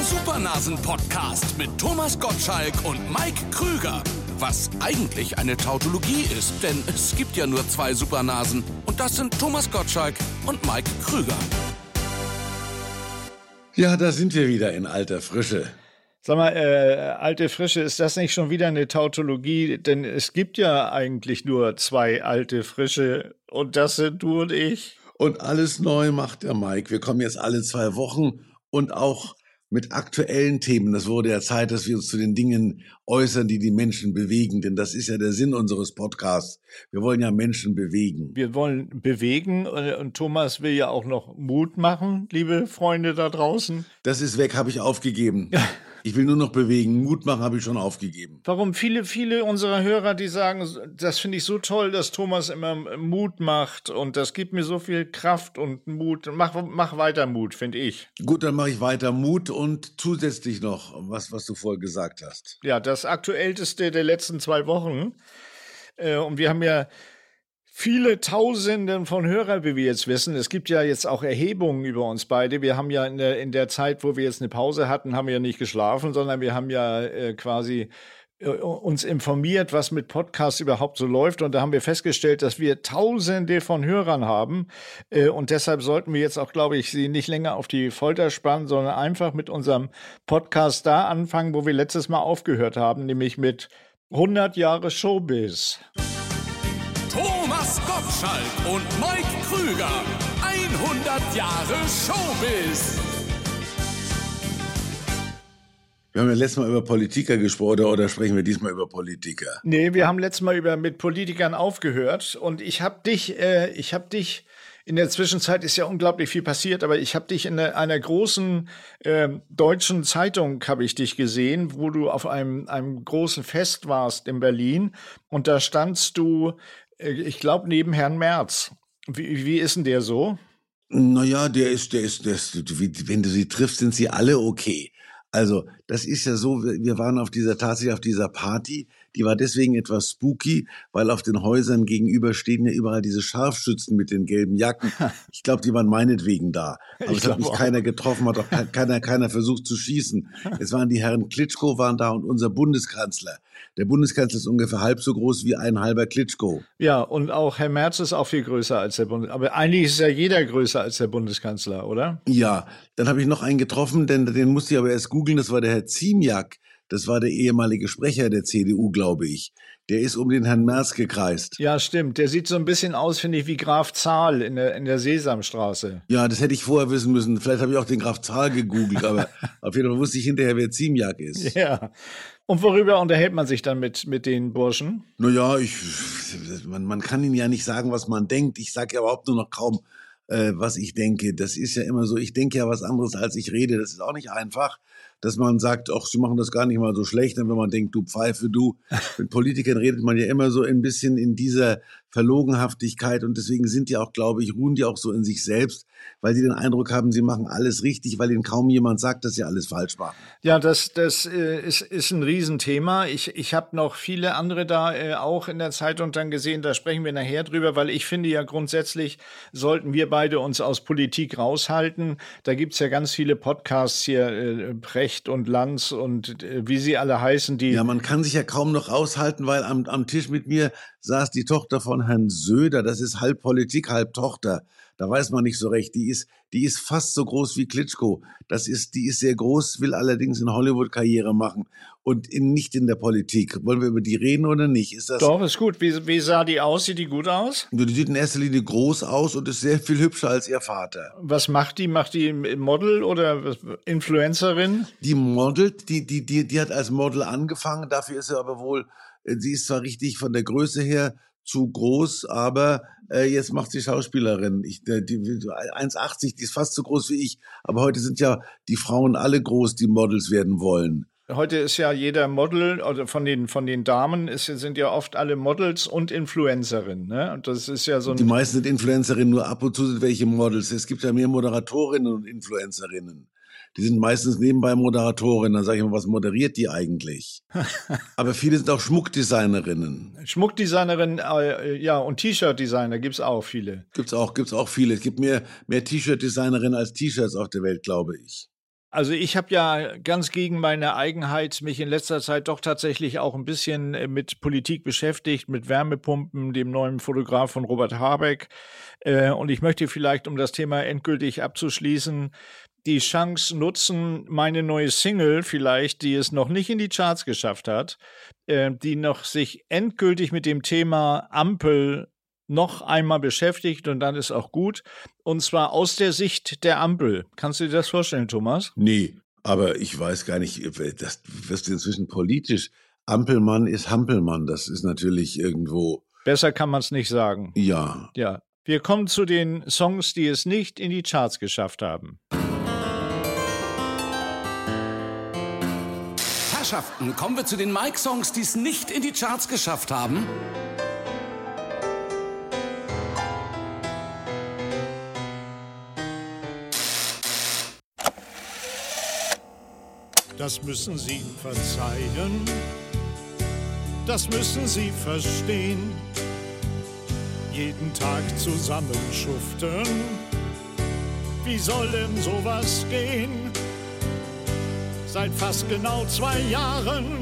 Der Supernasen-Podcast mit Thomas Gottschalk und Mike Krüger. Was eigentlich eine Tautologie ist, denn es gibt ja nur zwei Supernasen. Und das sind Thomas Gottschalk und Mike Krüger. Ja, da sind wir wieder in alter Frische. Sag mal, äh, alte Frische, ist das nicht schon wieder eine Tautologie? Denn es gibt ja eigentlich nur zwei alte Frische und das sind du und ich. Und alles neu macht der Mike. Wir kommen jetzt alle zwei Wochen und auch mit aktuellen Themen. Das wurde ja Zeit, dass wir uns zu den Dingen äußern, die die Menschen bewegen. Denn das ist ja der Sinn unseres Podcasts. Wir wollen ja Menschen bewegen. Wir wollen bewegen und, und Thomas will ja auch noch Mut machen, liebe Freunde da draußen. Das ist weg, habe ich aufgegeben. Ich will nur noch bewegen. Mut machen habe ich schon aufgegeben. Warum viele, viele unserer Hörer, die sagen, das finde ich so toll, dass Thomas immer Mut macht und das gibt mir so viel Kraft und Mut. Mach, mach weiter Mut, finde ich. Gut, dann mache ich weiter Mut und zusätzlich noch was, was du vorher gesagt hast. Ja, das aktuellste der letzten zwei Wochen. Äh, und wir haben ja viele Tausenden von Hörern, wie wir jetzt wissen. Es gibt ja jetzt auch Erhebungen über uns beide. Wir haben ja in der, in der Zeit, wo wir jetzt eine Pause hatten, haben wir ja nicht geschlafen, sondern wir haben ja äh, quasi äh, uns informiert, was mit Podcasts überhaupt so läuft. Und da haben wir festgestellt, dass wir Tausende von Hörern haben. Äh, und deshalb sollten wir jetzt auch, glaube ich, sie nicht länger auf die Folter spannen, sondern einfach mit unserem Podcast da anfangen, wo wir letztes Mal aufgehört haben, nämlich mit 100 Jahre Showbiz. Thomas Gottschalk und Mike Krüger. 100 Jahre Showbiz. Wir haben ja letztes Mal über Politiker gesprochen, oder sprechen wir diesmal über Politiker? Nee, wir haben letztes Mal über mit Politikern aufgehört und ich habe dich, äh, ich habe dich in der Zwischenzeit ist ja unglaublich viel passiert, aber ich habe dich in einer, großen äh, deutschen Zeitung habe ich dich gesehen, wo du auf einem, einem großen Fest warst in Berlin und da standst du ich glaube, neben Herrn Merz. Wie, wie ist denn der so? Naja, der ist, der ist, der ist, wenn du sie triffst, sind sie alle okay. Also, das ist ja so, wir waren auf dieser, tatsächlich auf dieser Party, die war deswegen etwas spooky, weil auf den Häusern gegenüber stehen ja überall diese Scharfschützen mit den gelben Jacken. Ich glaube, die waren meinetwegen da. Aber es hat mich auch. keiner getroffen, hat auch keiner, keiner versucht zu schießen. Es waren die Herren Klitschko waren da und unser Bundeskanzler. Der Bundeskanzler ist ungefähr halb so groß wie ein halber Klitschko. Ja, und auch Herr Merz ist auch viel größer als der Bundeskanzler. Aber eigentlich ist ja jeder größer als der Bundeskanzler, oder? Ja, dann habe ich noch einen getroffen, denn den musste ich aber erst googeln. Das war der Herr Ziemiak. Das war der ehemalige Sprecher der CDU, glaube ich. Der ist um den Herrn Merz gekreist. Ja, stimmt. Der sieht so ein bisschen aus, finde ich, wie Graf Zahl in der, in der Sesamstraße. Ja, das hätte ich vorher wissen müssen. Vielleicht habe ich auch den Graf Zahl gegoogelt, aber auf jeden Fall wusste ich hinterher, wer Ziemiak ist. Ja. Und worüber unterhält man sich dann mit, mit den Burschen? Naja, ich, man, man kann ihnen ja nicht sagen, was man denkt. Ich sage ja überhaupt nur noch kaum, äh, was ich denke. Das ist ja immer so, ich denke ja was anderes, als ich rede. Das ist auch nicht einfach dass man sagt, ach, sie machen das gar nicht mal so schlecht. Und wenn man denkt, du Pfeife, du, mit Politikern redet man ja immer so ein bisschen in dieser Verlogenhaftigkeit und deswegen sind die auch, glaube ich, ruhen die auch so in sich selbst, weil sie den Eindruck haben, sie machen alles richtig, weil ihnen kaum jemand sagt, dass sie alles falsch machen. Ja, das, das äh, ist, ist ein Riesenthema. Ich, ich habe noch viele andere da äh, auch in der Zeitung dann gesehen, da sprechen wir nachher drüber, weil ich finde ja grundsätzlich sollten wir beide uns aus Politik raushalten. Da gibt's ja ganz viele Podcasts hier, äh, Precht und Lanz und äh, wie sie alle heißen, die. Ja, man kann sich ja kaum noch aushalten, weil am, am Tisch mit mir saß die Tochter von Herrn Söder, das ist halb Politik, halb Tochter. Da weiß man nicht so recht. Die ist, die ist fast so groß wie Klitschko. Das ist, die ist sehr groß, will allerdings in Hollywood Karriere machen und in, nicht in der Politik. Wollen wir über die reden oder nicht? Ist das? Doch, ist gut. Wie, wie sah die aus? Sieht die gut aus? Die sieht in erster Linie groß aus und ist sehr viel hübscher als ihr Vater. Was macht die? Macht die Model oder Influencerin? Die modelt, die, die, die, die hat als Model angefangen. Dafür ist sie aber wohl sie ist zwar richtig von der Größe her zu groß, aber äh, jetzt macht sie Schauspielerin. Ich, äh, die, 1,80, die ist fast so groß wie ich. Aber heute sind ja die Frauen alle groß, die Models werden wollen. Heute ist ja jeder Model oder von den von den Damen ist, sind ja oft alle Models und Influencerinnen. Ne? Und das ist ja so. die meisten sind Influencerinnen, nur ab und zu sind welche Models. Es gibt ja mehr Moderatorinnen und Influencerinnen die sind meistens nebenbei Moderatorin. Dann sage ich mal, was moderiert die eigentlich? Aber viele sind auch Schmuckdesignerinnen. Schmuckdesignerinnen, äh, ja, und T-Shirt-Designer gibt's auch viele. Gibt's auch, gibt's auch viele. Es gibt mehr, mehr T-Shirt-Designerinnen als T-Shirts auf der Welt, glaube ich. Also ich habe ja ganz gegen meine Eigenheit mich in letzter Zeit doch tatsächlich auch ein bisschen äh, mit Politik beschäftigt, mit Wärmepumpen, dem neuen Fotograf von Robert Habeck. Äh, und ich möchte vielleicht, um das Thema endgültig abzuschließen, die Chance nutzen, meine neue Single vielleicht, die es noch nicht in die Charts geschafft hat, äh, die noch sich endgültig mit dem Thema Ampel noch einmal beschäftigt und dann ist auch gut. Und zwar aus der Sicht der Ampel. Kannst du dir das vorstellen, Thomas? Nee, aber ich weiß gar nicht, das wirst du inzwischen politisch. Ampelmann ist Hampelmann. Das ist natürlich irgendwo. Besser kann man es nicht sagen. Ja. Ja. Wir kommen zu den Songs, die es nicht in die Charts geschafft haben. Herrschaften, kommen wir zu den Mike-Songs, die es nicht in die Charts geschafft haben. Das müssen Sie verzeihen, das müssen Sie verstehen. Jeden Tag zusammen schuften, wie soll denn sowas gehen? Seit fast genau zwei Jahren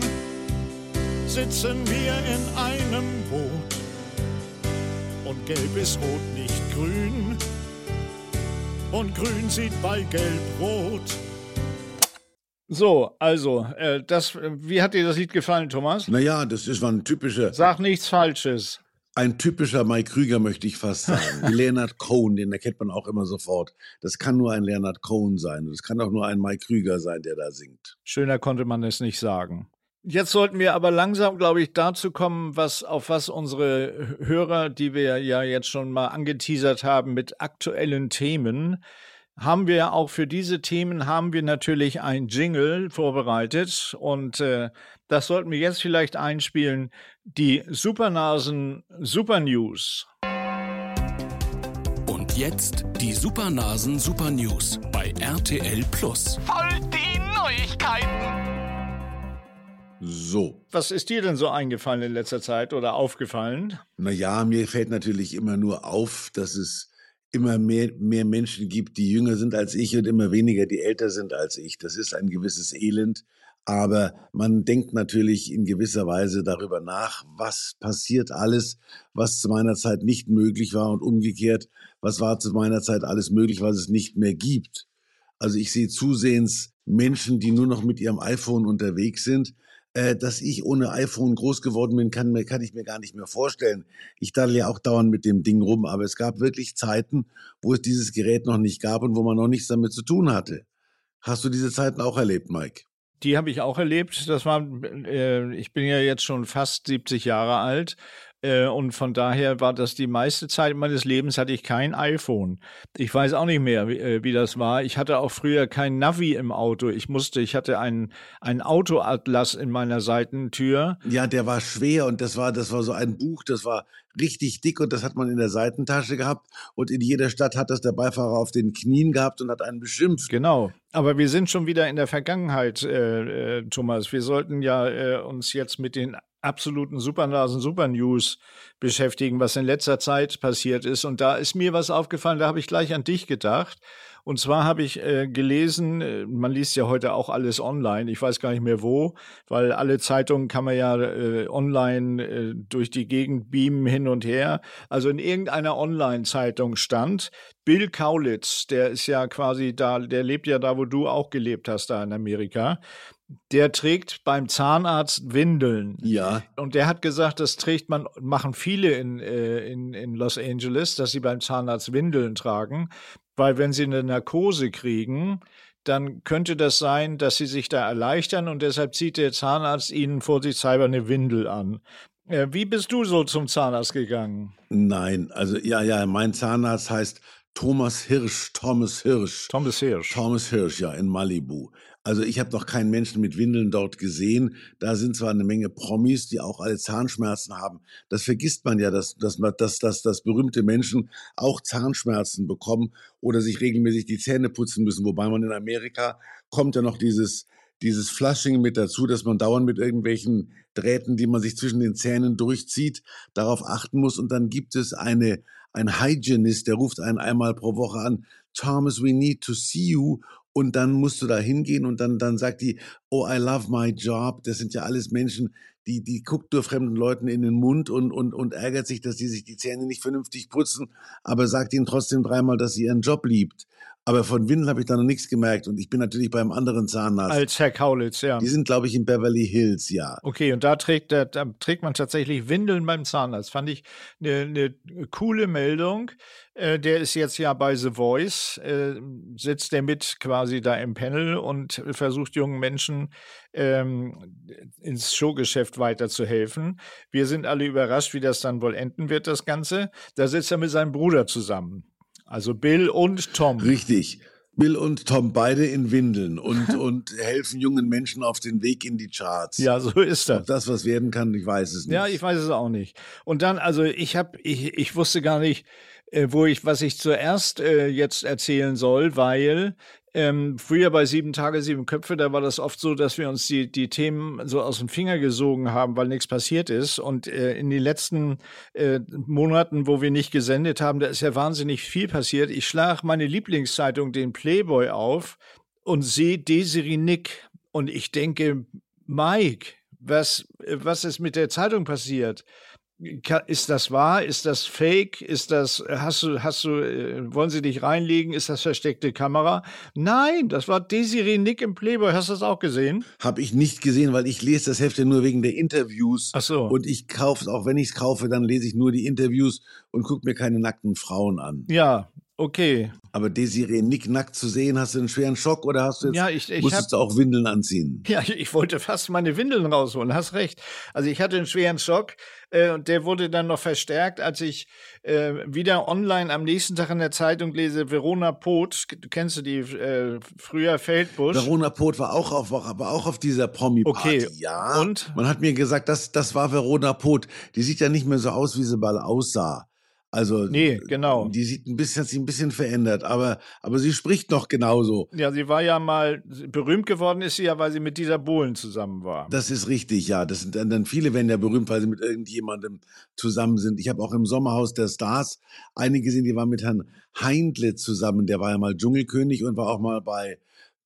sitzen wir in einem Boot und gelb ist rot, nicht grün und grün sieht bei gelb rot. So, also, äh, das, wie hat dir das Lied gefallen, Thomas? Naja, das ist ein typischer. Sag nichts Falsches. Ein typischer Mike Krüger, möchte ich fast sagen. Leonard Cohen, den erkennt man auch immer sofort. Das kann nur ein Leonard Cohen sein. Das kann auch nur ein Mike Krüger sein, der da singt. Schöner konnte man es nicht sagen. Jetzt sollten wir aber langsam, glaube ich, dazu kommen, was, auf was unsere Hörer, die wir ja jetzt schon mal angeteasert haben, mit aktuellen Themen, haben wir auch für diese Themen haben wir natürlich ein Jingle vorbereitet und äh, das sollten wir jetzt vielleicht einspielen. Die Supernasen Super News. Und jetzt die Supernasen Super News bei RTL Plus. Voll die Neuigkeiten. So. Was ist dir denn so eingefallen in letzter Zeit oder aufgefallen? Naja, mir fällt natürlich immer nur auf, dass es immer mehr, mehr Menschen gibt, die jünger sind als ich und immer weniger, die älter sind als ich. Das ist ein gewisses Elend. Aber man denkt natürlich in gewisser Weise darüber nach, was passiert alles, was zu meiner Zeit nicht möglich war und umgekehrt, was war zu meiner Zeit alles möglich, was es nicht mehr gibt. Also ich sehe zusehends Menschen, die nur noch mit ihrem iPhone unterwegs sind, äh, dass ich ohne iPhone groß geworden bin, kann, kann ich mir gar nicht mehr vorstellen. Ich daddel ja auch dauernd mit dem Ding rum, aber es gab wirklich Zeiten, wo es dieses Gerät noch nicht gab und wo man noch nichts damit zu tun hatte. Hast du diese Zeiten auch erlebt, Mike? Die habe ich auch erlebt. Das war, äh, ich bin ja jetzt schon fast 70 Jahre alt äh, und von daher war das die meiste Zeit meines Lebens hatte ich kein iPhone. Ich weiß auch nicht mehr, wie, äh, wie das war. Ich hatte auch früher kein Navi im Auto. Ich musste, ich hatte einen, einen Autoatlas in meiner Seitentür. Ja, der war schwer und das war, das war so ein Buch, das war richtig dick und das hat man in der Seitentasche gehabt und in jeder Stadt hat das der Beifahrer auf den Knien gehabt und hat einen beschimpft. Genau. Aber wir sind schon wieder in der Vergangenheit, äh, äh, Thomas. Wir sollten ja äh, uns jetzt mit den absoluten Supernasen Super News beschäftigen, was in letzter Zeit passiert ist. Und da ist mir was aufgefallen, da habe ich gleich an dich gedacht. Und zwar habe ich äh, gelesen, äh, man liest ja heute auch alles online, ich weiß gar nicht mehr wo, weil alle Zeitungen kann man ja äh, online äh, durch die Gegend beamen hin und her. Also in irgendeiner Online-Zeitung stand, Bill Kaulitz, der ist ja quasi da, der lebt ja da, wo du auch gelebt hast, da in Amerika der trägt beim Zahnarzt Windeln. Ja. Und der hat gesagt, das trägt man, machen viele in, äh, in, in Los Angeles, dass sie beim Zahnarzt Windeln tragen, weil wenn sie eine Narkose kriegen, dann könnte das sein, dass sie sich da erleichtern und deshalb zieht der Zahnarzt ihnen vorsichtshalber eine Windel an. Äh, wie bist du so zum Zahnarzt gegangen? Nein, also ja, ja, mein Zahnarzt heißt Thomas Hirsch, Thomas Hirsch. Thomas Hirsch. Thomas Hirsch, ja, in Malibu. Also ich habe noch keinen Menschen mit Windeln dort gesehen. Da sind zwar eine Menge Promis, die auch alle Zahnschmerzen haben. Das vergisst man ja, dass, dass, dass, dass, dass berühmte Menschen auch Zahnschmerzen bekommen oder sich regelmäßig die Zähne putzen müssen. Wobei man in Amerika kommt ja noch dieses, dieses Flushing mit dazu, dass man dauernd mit irgendwelchen Drähten, die man sich zwischen den Zähnen durchzieht, darauf achten muss. Und dann gibt es eine, ein Hygienist, der ruft einen einmal pro Woche an, Thomas, we need to see you und dann musst du da hingehen und dann, dann sagt die, oh, I love my job. Das sind ja alles Menschen, die, die guckt nur fremden Leuten in den Mund und, und, und ärgert sich, dass die sich die Zähne nicht vernünftig putzen, aber sagt ihnen trotzdem dreimal, dass sie ihren Job liebt. Aber von Windeln habe ich da noch nichts gemerkt. Und ich bin natürlich beim anderen Zahnarzt. Als Herr Kaulitz, ja. Die sind, glaube ich, in Beverly Hills, ja. Okay, und da trägt, da, da trägt man tatsächlich Windeln beim Zahnarzt. Fand ich eine, eine coole Meldung. Äh, der ist jetzt ja bei The Voice, äh, sitzt der mit quasi da im Panel und versucht jungen Menschen ähm, ins Showgeschäft weiterzuhelfen. Wir sind alle überrascht, wie das dann wohl enden wird, das Ganze. Da sitzt er mit seinem Bruder zusammen. Also Bill und Tom. Richtig. Bill und Tom beide in Windeln und, und helfen jungen Menschen auf den Weg in die Charts. Ja, so ist das. Ob das was werden kann, ich weiß es nicht. Ja, ich weiß es auch nicht. Und dann, also ich habe, ich, ich wusste gar nicht, äh, wo ich, was ich zuerst äh, jetzt erzählen soll, weil ähm, früher bei Sieben Tage, Sieben Köpfe, da war das oft so, dass wir uns die, die Themen so aus dem Finger gesogen haben, weil nichts passiert ist. Und äh, in den letzten äh, Monaten, wo wir nicht gesendet haben, da ist ja wahnsinnig viel passiert. Ich schlage meine Lieblingszeitung, den Playboy, auf und sehe Desiree Nick. Und ich denke, Mike, was, was ist mit der Zeitung passiert? Ist das wahr? Ist das fake? Ist das, hast du, hast du, äh, wollen sie dich reinlegen? Ist das versteckte Kamera? Nein, das war Desiree Nick im Playboy. Hast du das auch gesehen? Habe ich nicht gesehen, weil ich lese das Heft ja nur wegen der Interviews. Ach so. Und ich kaufe es, auch wenn ich es kaufe, dann lese ich nur die Interviews und gucke mir keine nackten Frauen an. Ja, Okay. Aber Desiree Nick nackt zu sehen, hast du einen schweren Schock oder hast du jetzt, ja, ich, ich musstest hab, du auch Windeln anziehen? Ja, ich wollte fast meine Windeln rausholen, hast recht. Also ich hatte einen schweren Schock äh, und der wurde dann noch verstärkt, als ich äh, wieder online am nächsten Tag in der Zeitung lese, Verona Poth, kennst du die, äh, früher Feldbusch. Verona Poth war auch auf, war auch auf dieser Promi-Party, okay. ja. Und? Man hat mir gesagt, das, das war Verona Poth. Die sieht ja nicht mehr so aus, wie sie mal aussah. Also nee, genau. Die sieht ein bisschen, hat sich ein bisschen verändert, aber, aber sie spricht noch genauso. Ja, sie war ja mal berühmt geworden, ist sie ja, weil sie mit dieser Bohlen zusammen war. Das ist richtig, ja. Das sind dann, viele werden ja berühmt, weil sie mit irgendjemandem zusammen sind. Ich habe auch im Sommerhaus der Stars einige gesehen, die waren mit Herrn Heindle zusammen. Der war ja mal Dschungelkönig und war auch mal bei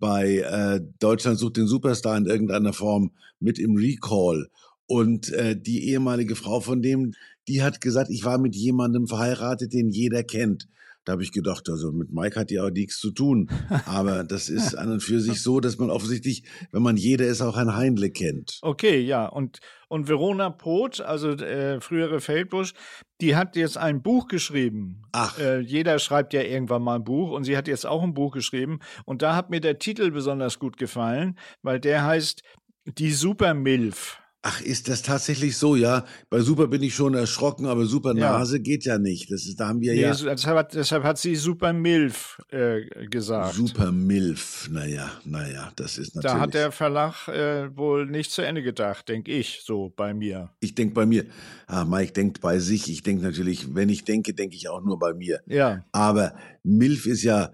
bei äh, Deutschland sucht den Superstar in irgendeiner Form mit im Recall. Und äh, die ehemalige Frau von dem, die hat gesagt, ich war mit jemandem verheiratet, den jeder kennt. Da habe ich gedacht, also mit Mike hat die auch nichts zu tun. Aber das ist an und für sich so, dass man offensichtlich, wenn man jeder ist, auch ein Heindle kennt. Okay, ja. Und, und Verona Poth, also äh, frühere Feldbusch, die hat jetzt ein Buch geschrieben. Ach. Äh, jeder schreibt ja irgendwann mal ein Buch und sie hat jetzt auch ein Buch geschrieben. Und da hat mir der Titel besonders gut gefallen, weil der heißt Die Super Milf. Ach, ist das tatsächlich so, ja? Bei Super bin ich schon erschrocken, aber Super Nase ja. geht ja nicht. Das ist, da haben wir nee, ja. Deshalb hat, deshalb hat sie Super Milf äh, gesagt. Super Milf, naja, naja, das ist natürlich. Da hat der Verlag äh, wohl nicht zu Ende gedacht, denke ich, so bei mir. Ich denke bei mir. Ah, Mike denkt bei sich. Ich denke natürlich, wenn ich denke, denke ich auch nur bei mir. Ja. Aber Milf ist ja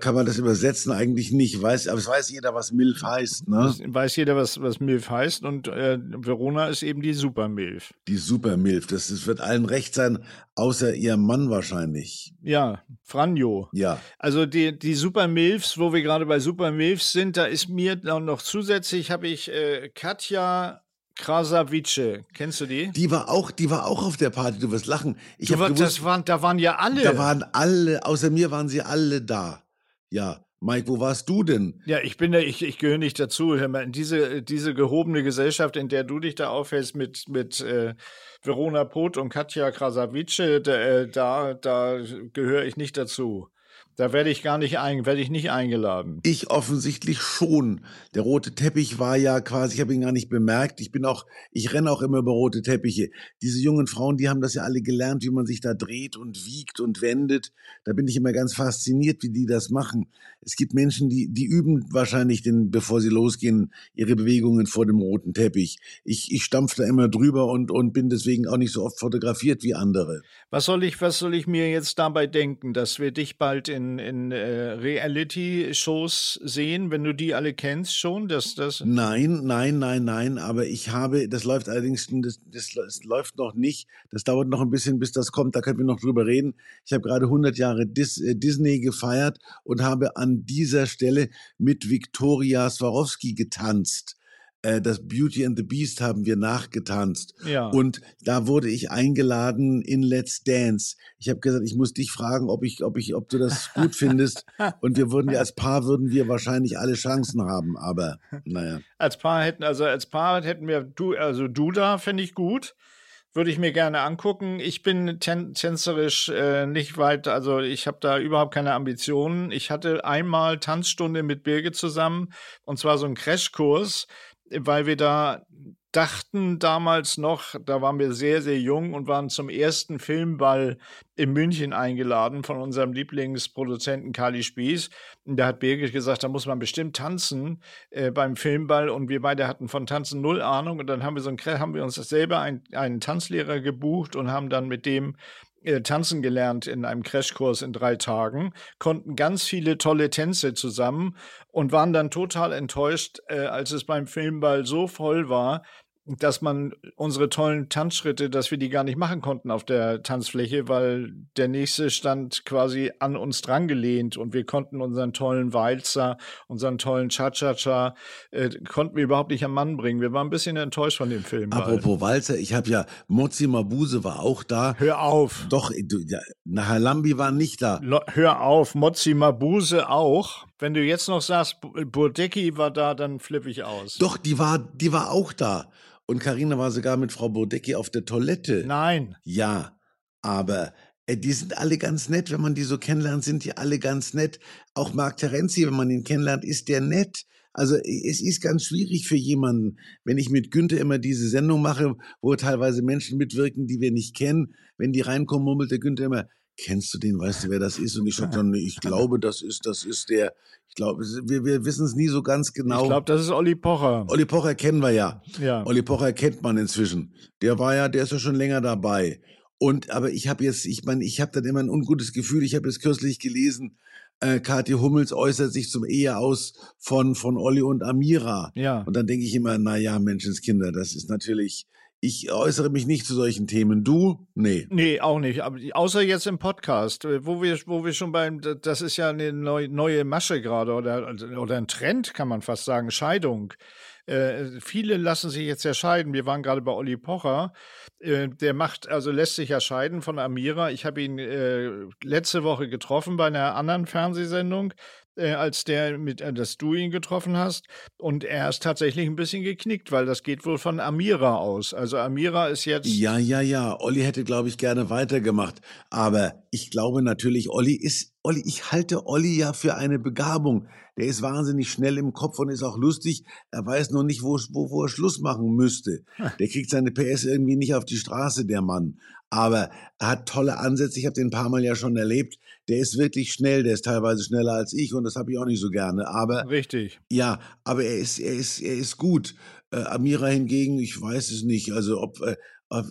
kann man das übersetzen? Eigentlich nicht. Weiß, aber es weiß jeder, was Milf heißt, ne? Weiß jeder, was, was Milf heißt. Und äh, Verona ist eben die Supermilf. Die Supermilf. Das, das wird allen recht sein, außer ihrem Mann wahrscheinlich. Ja, Franjo. Ja. Also die, die Supermilfs, wo wir gerade bei Supermilfs sind, da ist mir noch zusätzlich, habe ich äh, Katja Krasavice, kennst du die? Die war auch, die war auch auf der Party. Du wirst lachen. Ich du war, gewusst, das waren, da waren ja alle. Da waren alle, außer mir waren sie alle da. Ja. Mike, wo warst du denn? Ja, ich bin da, ich, ich gehöre nicht dazu. Hör mal, diese, diese gehobene Gesellschaft, in der du dich da aufhältst mit, mit äh, Verona Poth und Katja Krasavice, da, äh, da, da gehöre ich nicht dazu. Da werde ich gar nicht ein, werde ich nicht eingeladen. Ich offensichtlich schon. Der rote Teppich war ja quasi, ich habe ihn gar nicht bemerkt. Ich bin auch, ich renne auch immer über rote Teppiche. Diese jungen Frauen, die haben das ja alle gelernt, wie man sich da dreht und wiegt und wendet. Da bin ich immer ganz fasziniert, wie die das machen. Es gibt Menschen, die, die üben wahrscheinlich, den, bevor sie losgehen, ihre Bewegungen vor dem roten Teppich. Ich, ich stampf da immer drüber und, und bin deswegen auch nicht so oft fotografiert wie andere. Was soll ich, was soll ich mir jetzt dabei denken, dass wir dich bald in in, in äh, Reality-Shows sehen, wenn du die alle kennst schon? Dass das Nein, nein, nein, nein, aber ich habe, das läuft allerdings, das, das, das läuft noch nicht. Das dauert noch ein bisschen, bis das kommt, da können wir noch drüber reden. Ich habe gerade 100 Jahre Dis, äh, Disney gefeiert und habe an dieser Stelle mit Viktoria Swarovski getanzt äh, das Beauty and the Beast haben wir nachgetanzt. Ja. Und da wurde ich eingeladen in Let's Dance. Ich habe gesagt, ich muss dich fragen, ob ich, ob ich, ob du das gut findest. Und wir würden ja als Paar würden wir wahrscheinlich alle Chancen haben, aber naja. als Paar hätten, also als Paar hätten wir du, also du da fände ich gut. Würde ich mir gerne angucken. Ich bin tän tänzerisch äh, nicht weit, also ich habe da überhaupt keine Ambitionen. Ich hatte einmal Tanzstunde mit Birgit zusammen und zwar so einen Crashkurs, weil wir da dachten damals noch, da waren wir sehr, sehr jung und waren zum ersten Filmball in München eingeladen von unserem Lieblingsproduzenten Kali Spieß. Und da hat Birgit gesagt, da muss man bestimmt tanzen äh, beim Filmball. Und wir beide hatten von Tanzen null Ahnung. Und dann haben wir, so ein, haben wir uns selber ein, einen Tanzlehrer gebucht und haben dann mit dem äh, tanzen gelernt in einem Crashkurs in drei Tagen, konnten ganz viele tolle Tänze zusammen und waren dann total enttäuscht, äh, als es beim Filmball so voll war, dass man unsere tollen Tanzschritte, dass wir die gar nicht machen konnten auf der Tanzfläche, weil der nächste stand quasi an uns drangelehnt und wir konnten unseren tollen Walzer, unseren tollen Cha-Cha-Cha, äh, konnten wir überhaupt nicht am Mann bringen. Wir waren ein bisschen enttäuscht von dem Film. Apropos Walzer, ich habe ja, Mozi Mabuse war auch da. Hör auf. Doch, du, ja, Herr Lambi war nicht da. Lo hör auf, Mozi Mabuse auch. Wenn du jetzt noch sagst, Burdecki war da, dann flippe ich aus. Doch, die war, die war auch da. Und Karina war sogar mit Frau Bodecki auf der Toilette. Nein. Ja, aber äh, die sind alle ganz nett. Wenn man die so kennenlernt, sind die alle ganz nett. Auch Marc Terenzi, wenn man ihn kennenlernt, ist der nett. Also es ist ganz schwierig für jemanden, wenn ich mit Günther immer diese Sendung mache, wo teilweise Menschen mitwirken, die wir nicht kennen. Wenn die reinkommen, murmelt der Günther immer, kennst du den, weißt du, wer das ist? Und ich sage dann, ich glaube, das ist, das ist der, ich glaube, wir, wir wissen es nie so ganz genau. Ich glaube, das ist Olli Pocher. Olli Pocher kennen wir ja. Ja. Olli Pocher kennt man inzwischen. Der war ja, der ist ja schon länger dabei. Und aber ich habe jetzt, ich meine, ich habe dann immer ein ungutes Gefühl. Ich habe jetzt kürzlich gelesen, äh, Kathi Hummels äußert sich zum Eheaus von von Olli und Amira. Ja. Und dann denke ich immer, na ja, Menschenskinder, das ist natürlich. Ich äußere mich nicht zu solchen Themen. Du? Nee. Nee, auch nicht. Aber außer jetzt im Podcast, äh, wo wir, wo wir schon beim, das ist ja eine neue, neue Masche gerade oder, oder ein Trend, kann man fast sagen, Scheidung. Äh, viele lassen sich jetzt ja scheiden. Wir waren gerade bei Olli Pocher. Äh, der macht, also lässt sich ja scheiden von Amira. Ich habe ihn äh, letzte Woche getroffen bei einer anderen Fernsehsendung äh, als der, mit, äh, dass du ihn getroffen hast. Und er ist tatsächlich ein bisschen geknickt, weil das geht wohl von Amira aus. Also Amira ist jetzt. Ja, ja, ja. Olli hätte, glaube ich, gerne weitergemacht. Aber ich glaube natürlich, Olli ist, Olli, ich halte Olli ja für eine Begabung. Der ist wahnsinnig schnell im Kopf und ist auch lustig. Er weiß nur nicht, wo, wo, wo er Schluss machen müsste. Der kriegt seine PS irgendwie nicht auf die Straße, der Mann. Aber er hat tolle Ansätze. Ich habe den ein paar Mal ja schon erlebt. Der ist wirklich schnell. Der ist teilweise schneller als ich und das habe ich auch nicht so gerne. Aber Richtig. ja, aber er ist, er ist, er ist gut. Äh, Amira hingegen, ich weiß es nicht. Also ob äh,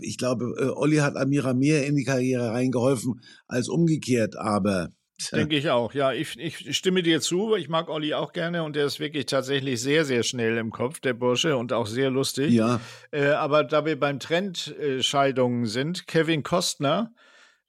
ich glaube, äh, Olli hat Amira mehr in die Karriere reingeholfen als umgekehrt. Aber Denke ich auch. Ja, ich, ich stimme dir zu. Ich mag Olli auch gerne und der ist wirklich tatsächlich sehr, sehr schnell im Kopf, der Bursche, und auch sehr lustig. ja, Äh, aber da wir beim Trend äh, Scheidungen sind, Kevin Kostner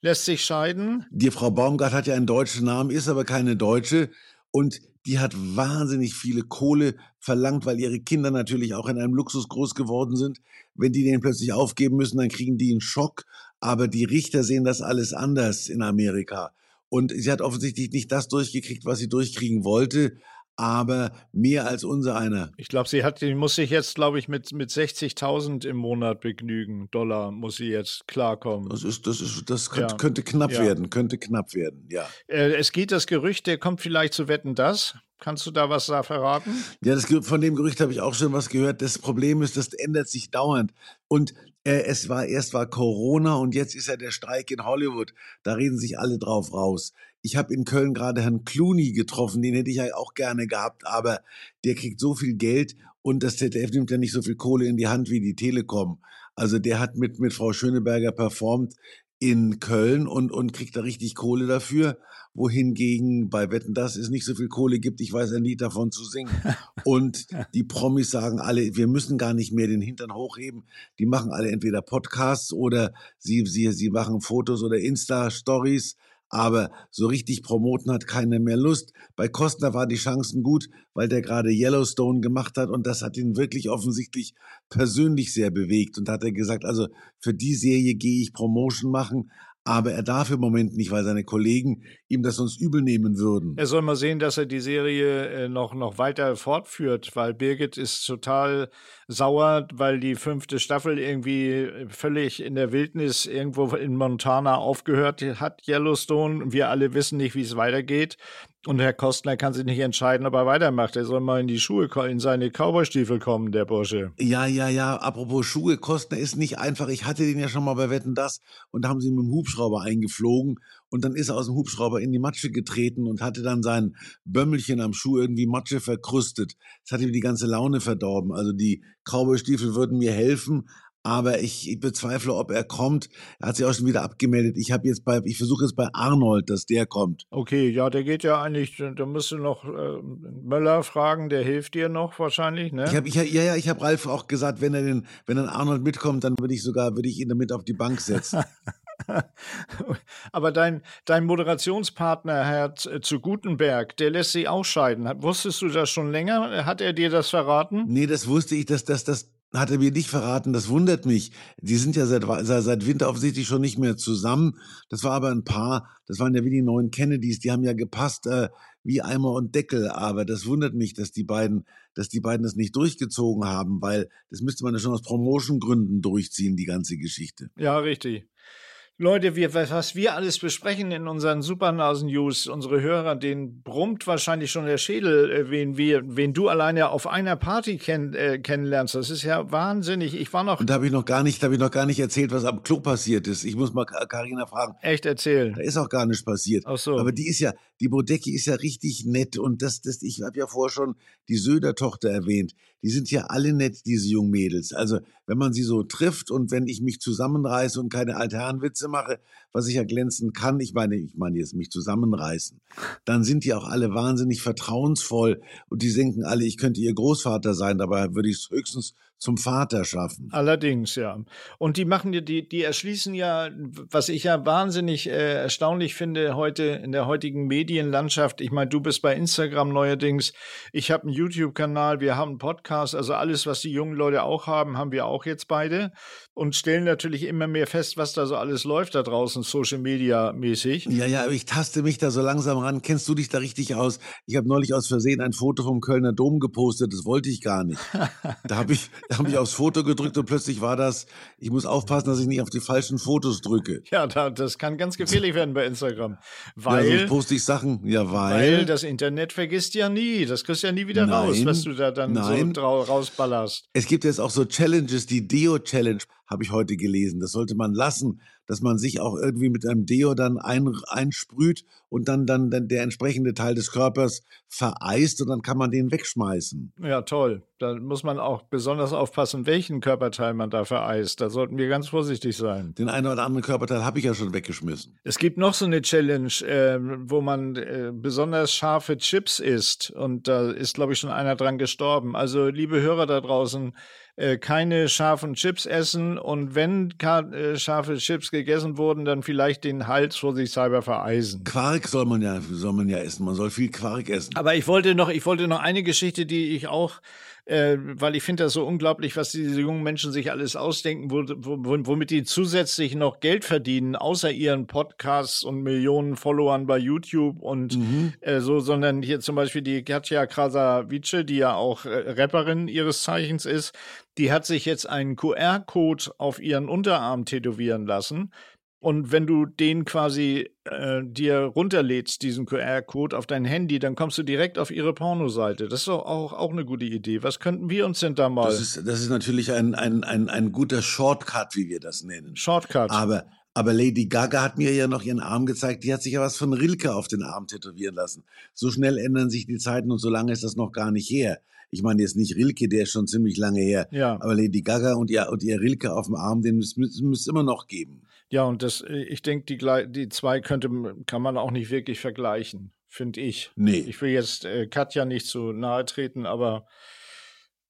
lässt sich scheiden. die Frau Baumgart hat ja einen deutschen Namen, ist aber keine Deutsche und die hat wahnsinnig viele Kohle verlangt, weil ihre Kinder natürlich auch in einem Luxus groß geworden sind. Wenn die den plötzlich aufgeben müssen, dann kriegen die einen Schock. Aber die Richter sehen das alles anders in Amerika. Und sie hat offensichtlich nicht das durchgekriegt, was sie durchkriegen wollte, aber mehr als unser einer. Ich glaube, sie hat, die muss sich jetzt, glaube ich, mit, mit 60.000 im Monat begnügen. Dollar muss sie jetzt klarkommen. Das ist, das ist, das könnte, Ja. könnte knapp Ja. werden, könnte knapp werden, ja. Äh, es geht das Gerücht, der kommt vielleicht zu Wetten, das. Kannst du da was da verraten? Ja, das, von dem Gerücht habe ich auch schon was gehört. Das Problem ist, das ändert sich dauernd. Und äh, es war erst war Corona und jetzt ist ja der Streik in Hollywood. Da reden sich alle drauf raus. Ich habe in Köln gerade Herrn Clooney getroffen, den hätte ich ja auch gerne gehabt, aber der kriegt so viel Geld und das ZDF nimmt ja nicht so viel Kohle in die Hand wie die Telekom. Also der hat mit, mit Frau Schöneberger performt. In Köln und, und kriegt da richtig Kohle dafür. Wohingegen bei Wetten, das es nicht so viel Kohle gibt. Ich weiß ein Lied davon zu singen. Und die Promis sagen alle, wir müssen gar nicht mehr den Hintern hochheben. Die machen alle entweder Podcasts oder sie, sie, sie machen Fotos oder Insta-Stories aber so richtig promoten hat keiner mehr Lust. Bei Kostner waren die Chancen gut, weil der gerade Yellowstone gemacht hat und das hat ihn wirklich offensichtlich persönlich sehr bewegt und hat er gesagt, also für die Serie gehe ich Promotion machen, aber er darf im Moment nicht, weil seine Kollegen ihm das sonst übel nehmen würden. Er soll mal sehen, dass er die Serie äh, noch, noch weiter fortführt, weil Birgit ist total sauer, weil die fünfte Staffel irgendwie völlig in der Wildnis irgendwo in Montana aufgehört hat, Yellowstone. Wir alle wissen nicht, wie es weitergeht. Und Herr Kostner kann sich nicht entscheiden, ob er weitermacht. Er soll mal in die Schuhe, in seine Cowboystiefel kommen, der Bursche. Ja, ja, ja. Apropos Schuhe, Kostner ist nicht einfach. Ich hatte den ja schon mal bei Wetten das und da haben sie mit dem Hubschrauber eingeflogen und dann ist er aus dem Hubschrauber in die Matsche getreten und hatte dann sein Bömmelchen am Schuh irgendwie Matsche verkrustet. Das hat ihm die ganze Laune verdorben. Also die Cowboystiefel würden mir helfen, aber ich, ich, bezweifle, ob er kommt. Er hat sich auch schon wieder abgemeldet. Ich habe jetzt bei, ich versuche jetzt bei Arnold, dass der kommt. Okay, ja, der geht ja eigentlich. Da musst du noch äh, Möller fragen, der hilft dir noch wahrscheinlich, ne? Ich habe, ja, ja, ich habe Ralf auch gesagt, wenn er den, wenn dann Arnold mitkommt, dann würde ich sogar, würde ich ihn damit auf die Bank setzen. Aber dein, dein Moderationspartner, Herr zu Gutenberg, der lässt sich ausscheiden. Wusstest du das schon länger? Hat er dir das verraten? Nee, das wusste ich, dass das, das, hat er mir nicht verraten, das wundert mich. Die sind ja seit, seit Winter offensichtlich schon nicht mehr zusammen. Das war aber ein Paar, das waren ja wie die neuen Kennedys, die haben ja gepasst äh, wie Eimer und Deckel. Aber das wundert mich, dass die beiden, dass die beiden das nicht durchgezogen haben, weil das müsste man ja schon aus Promotion-Gründen durchziehen, die ganze Geschichte. Ja, richtig. Leute, wir, was wir alles besprechen in unseren Supernasen-News, unsere Hörer, denen brummt wahrscheinlich schon der Schädel, äh, wen, wir, wen du alleine auf einer Party kenn, äh, kennenlernst. Das ist ja wahnsinnig. Ich war noch. Und da habe ich noch gar nicht, da habe ich noch gar nicht erzählt, was am Klo passiert ist. Ich muss mal Karina fragen. Echt erzählen? Da ist auch gar nichts passiert. Ach so. Aber die ist ja, die Bodecki ist ja richtig nett und das, das, ich habe ja vorher schon die Söder-Tochter erwähnt. Die sind ja alle nett, diese jungen Mädels. Also, wenn man sie so trifft und wenn ich mich zusammenreiße und keine Altherrenwitze mache, was ich ja glänzen kann, ich meine, ich meine jetzt mich zusammenreißen, dann sind die auch alle wahnsinnig vertrauensvoll und die denken alle, ich könnte ihr Großvater sein, dabei würde ich es höchstens zum Vater schaffen. Allerdings, ja. Und die machen die, die, die erschließen ja, was ich ja wahnsinnig äh, erstaunlich finde heute in der heutigen Medienlandschaft. Ich meine, du bist bei Instagram neuerdings. Ich habe einen YouTube-Kanal, wir haben einen Podcast, also alles, was die jungen Leute auch haben, haben wir auch jetzt beide und stellen natürlich immer mehr fest, was da so alles läuft da draußen, Social Media mäßig. Ja, ja, aber ich taste mich da so langsam ran. Kennst du dich da richtig aus? Ich habe neulich aus Versehen ein Foto vom Kölner Dom gepostet, das wollte ich gar nicht. da habe ich da habe ich aufs Foto gedrückt und plötzlich war das, ich muss aufpassen, dass ich nicht auf die falschen Fotos drücke. Ja, da, das kann ganz gefährlich werden bei Instagram. Weil, ja, sonst poste ich Sachen, ja, weil. Weil das Internet vergisst ja nie. Das kriegst du ja nie wieder nein, raus, was du da dann nein. so rausballerst. Es gibt jetzt auch so Challenges, die Deo-Challenge habe ich heute gelesen. Das sollte man lassen, dass man sich auch irgendwie mit einem Deo dann ein, einsprüht und dann, dann, dann der entsprechende Teil des Körpers vereist und dann kann man den wegschmeißen. Ja, toll. Da muss man auch besonders aufpassen, welchen Körperteil man da vereist. Da sollten wir ganz vorsichtig sein. Den einen oder anderen Körperteil habe ich ja schon weggeschmissen. Es gibt noch so eine Challenge, äh, wo man äh, besonders scharfe Chips isst. Und da ist, glaube ich, schon einer dran gestorben. Also, liebe Hörer da draußen, äh, keine scharfen Chips essen und wenn äh, scharfe Chips gegessen wurden, dann vielleicht den Hals vorsichtshalber vereisen. Quark soll man ja soll man ja essen. Man soll viel Quark essen. Aber ich wollte noch, ich wollte noch eine Geschichte, die ich auch äh, weil ich finde das so unglaublich, was diese jungen Menschen sich alles ausdenken, wo, wo, womit die zusätzlich noch Geld verdienen, außer ihren Podcasts und Millionen Followern bei YouTube und mhm. äh, so, sondern hier zum Beispiel die Katja Krasavice, die ja auch äh, Rapperin ihres Zeichens ist, die hat sich jetzt einen QR-Code auf ihren Unterarm tätowieren lassen und wenn du den quasi äh, dir runterlädst, diesen QR-Code auf dein Handy, dann kommst du direkt auf ihre Pornoseite. Das ist doch auch, auch eine gute Idee. Was könnten wir uns denn da mal. Das ist, das ist natürlich ein, ein, ein, ein guter Shortcut, wie wir das nennen. Shortcut. Aber, aber Lady Gaga hat mir ja noch ihren Arm gezeigt. Die hat sich ja was von Rilke auf den Arm tätowieren lassen. So schnell ändern sich die Zeiten und so lange ist das noch gar nicht her. Ich meine jetzt nicht Rilke, der ist schon ziemlich lange her. Ja. Aber Lady Gaga und ihr, und ihr Rilke auf dem Arm, den müsste es immer noch geben. Ja, und das, äh, ich denke, die, die zwei könnte, kann man auch nicht wirklich vergleichen, finde ich. Nee. Ich will jetzt äh, Katja nicht zu nahe treten, aber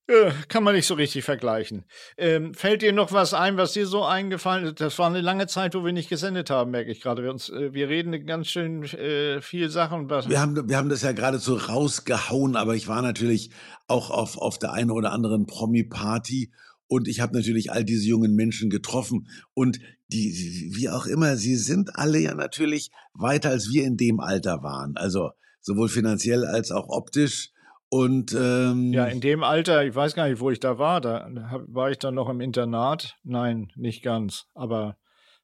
äh, kann man nicht so richtig vergleichen. Ähm, fällt dir noch was ein, was dir so eingefallen ist? Das war eine lange Zeit, wo wir nicht gesendet haben, merke ich gerade. Wir, äh, wir reden ganz schön äh, viel Sachen. Wir haben, wir haben das ja geradezu rausgehauen, aber ich war natürlich auch auf, auf der einen oder anderen Promi-Party und ich habe natürlich all diese jungen Menschen getroffen und die, wie auch immer, sie sind alle ja natürlich weiter als wir in dem Alter waren. Also sowohl finanziell als auch optisch. Und ähm, ja, in dem Alter, ich weiß gar nicht, wo ich da war. Da war ich dann noch im Internat. Nein, nicht ganz, aber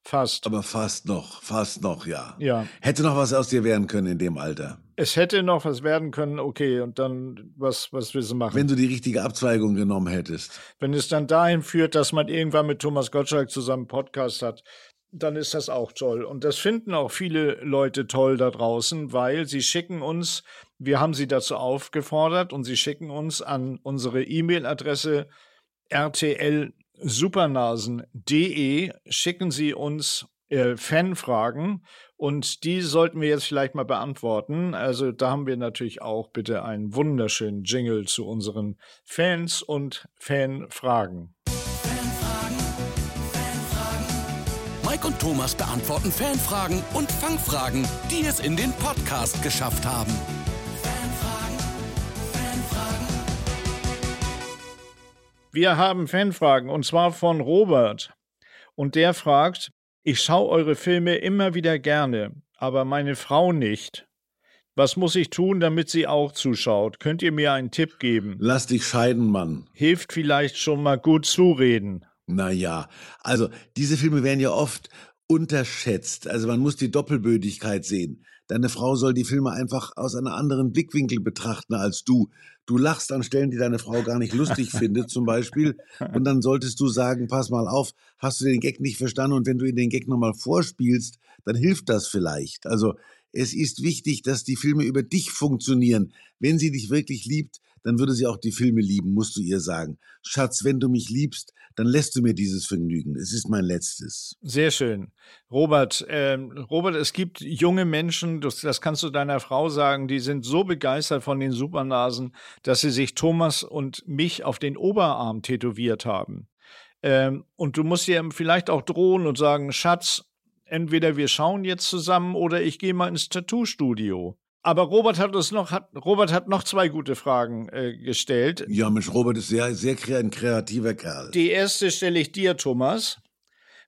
fast. Aber fast noch, fast noch, ja. Ja. Hätte noch was aus dir werden können in dem Alter. Es hätte noch was werden können, okay, und dann, was, was willst du machen? Wenn du die richtige Abzweigung genommen hättest. Wenn es dann dahin führt, dass man irgendwann mit Thomas Gottschalk zusammen einen Podcast hat, dann ist das auch toll. Und das finden auch viele Leute toll da draußen, weil sie schicken uns wir haben sie dazu aufgefordert und sie schicken uns an unsere E-Mail-Adresse rtlsupernasen.de, schicken sie uns äh, Fanfragen und die sollten wir jetzt vielleicht mal beantworten. Also da haben wir natürlich auch bitte einen wunderschönen Jingle zu unseren Fans und Fanfragen. Fanfragen, Fanfragen. Mike und Thomas beantworten Fanfragen und Fangfragen, die es in den Podcast geschafft haben. Wir haben Fanfragen und zwar von Robert. Und der fragt, ich schaue eure Filme immer wieder gerne, aber meine Frau nicht. Was muss ich tun, damit sie auch zuschaut? Könnt ihr mir einen Tipp geben? Lass dich scheiden, Mann. Hilft vielleicht schon mal gut zureden. Naja, also diese Filme werden ja oft unterschätzt. Also man muss die Doppelbödigkeit sehen. Deine Frau soll die Filme einfach aus einem anderen Blickwinkel betrachten als du. Du lachst an Stellen, die deine Frau gar nicht lustig findet, zum Beispiel. Und dann solltest du sagen, pass mal auf, hast du den Gag nicht verstanden? Und wenn du den Gag nochmal vorspielst, dann hilft das vielleicht. Also es ist wichtig, dass die Filme über dich funktionieren. Wenn sie dich wirklich liebt, dann würde sie auch die Filme lieben, musst du ihr sagen. Schatz, wenn du mich liebst, dann lässt du mir dieses Vergnügen. Es ist mein letztes. Sehr schön. Robert, äh, Robert, es gibt junge Menschen, das, das kannst du deiner Frau sagen, die sind so begeistert von den Supernasen, dass sie sich Thomas und mich auf den Oberarm tätowiert haben. Ähm, und du musst ihr vielleicht auch drohen und sagen, Schatz, entweder wir schauen jetzt zusammen oder ich gehe mal ins Tattoo-Studio. Aber Robert hat uns noch, hat, Robert hat noch zwei gute Fragen äh, gestellt. Ja, Mensch, Robert ist sehr, sehr ein kreativer Kerl. Die erste stelle ich dir, Thomas.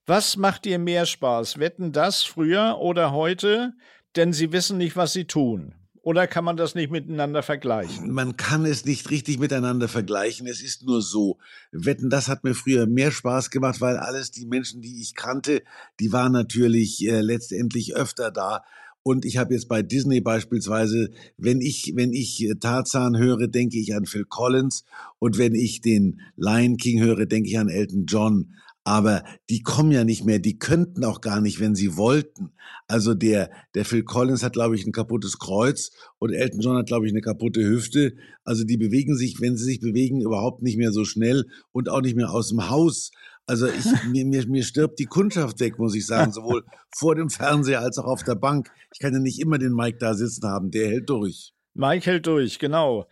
Was macht dir mehr Spaß? Wetten das früher oder heute? Denn sie wissen nicht, was sie tun. Oder kann man das nicht miteinander vergleichen? Man kann es nicht richtig miteinander vergleichen. Es ist nur so. Wetten, das hat mir früher mehr Spaß gemacht, weil alles die Menschen, die ich kannte, die waren natürlich äh, letztendlich öfter da. Und ich habe jetzt bei Disney beispielsweise, wenn ich, wenn ich äh, Tarzan höre, denke ich an Phil Collins. Und wenn ich den Lion King höre, denke ich an Elton John. Aber die kommen ja nicht mehr, die könnten auch gar nicht, wenn sie wollten. Also der, der Phil Collins hat, glaube ich, ein kaputtes Kreuz und Elton John hat, glaube ich, eine kaputte Hüfte. Also die bewegen sich, wenn sie sich bewegen, überhaupt nicht mehr so schnell und auch nicht mehr aus dem Haus. Also ich, mir, mir, mir stirbt die Kundschaft weg, muss ich sagen, sowohl vor dem Fernseher als auch auf der Bank. Ich kann ja nicht immer den Mike da sitzen haben, der hält durch. Mike hält durch, genau.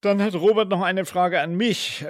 Dann hat Robert noch eine Frage an mich.